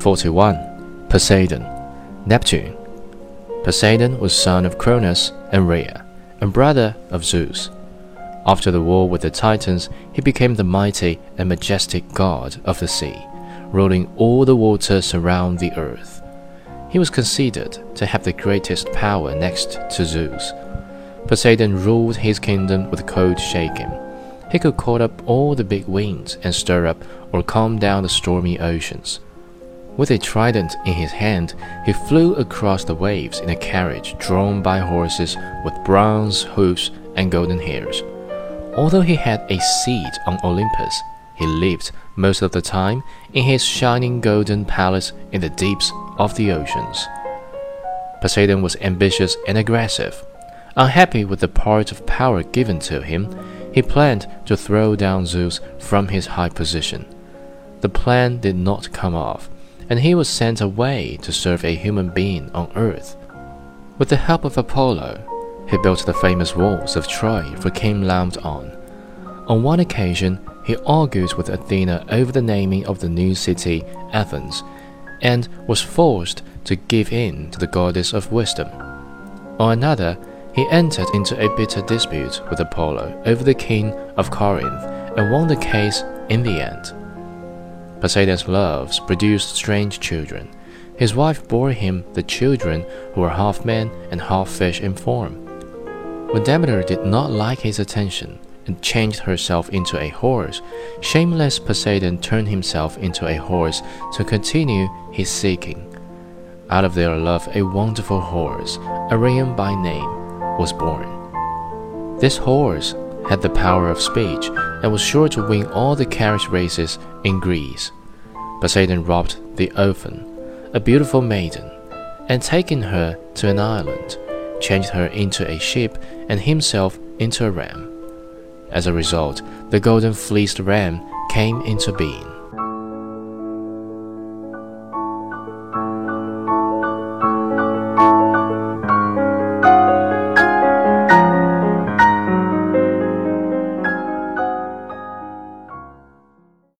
41. Poseidon, Neptune. Poseidon was son of Cronus and Rhea, and brother of Zeus. After the war with the Titans, he became the mighty and majestic god of the sea, ruling all the waters around the earth. He was considered to have the greatest power next to Zeus. Poseidon ruled his kingdom with cold shaking. He could call up all the big winds and stir up or calm down the stormy oceans. With a trident in his hand, he flew across the waves in a carriage drawn by horses with bronze hoofs and golden hairs. Although he had a seat on Olympus, he lived most of the time in his shining golden palace in the deeps of the oceans. Poseidon was ambitious and aggressive. Unhappy with the part of power given to him, he planned to throw down Zeus from his high position. The plan did not come off, and he was sent away to serve a human being on earth. With the help of Apollo, he built the famous walls of Troy for King Laomedon. On one occasion, he argued with Athena over the naming of the new city, Athens, and was forced to give in to the goddess of wisdom. On another, he entered into a bitter dispute with Apollo over the king of Corinth and won the case in the end. Poseidon's loves produced strange children. His wife bore him the children who were half man and half fish in form. When Demeter did not like his attention and changed herself into a horse, shameless Poseidon turned himself into a horse to continue his seeking. Out of their love, a wonderful horse, Arion by name, was born. This horse had the power of speech and was sure to win all the carriage races in Greece. Poseidon robbed Theophane, a beautiful maiden, and taking her to an island, changed her into a sheep and himself into a ram. As a result, the golden fleeced ram came into being.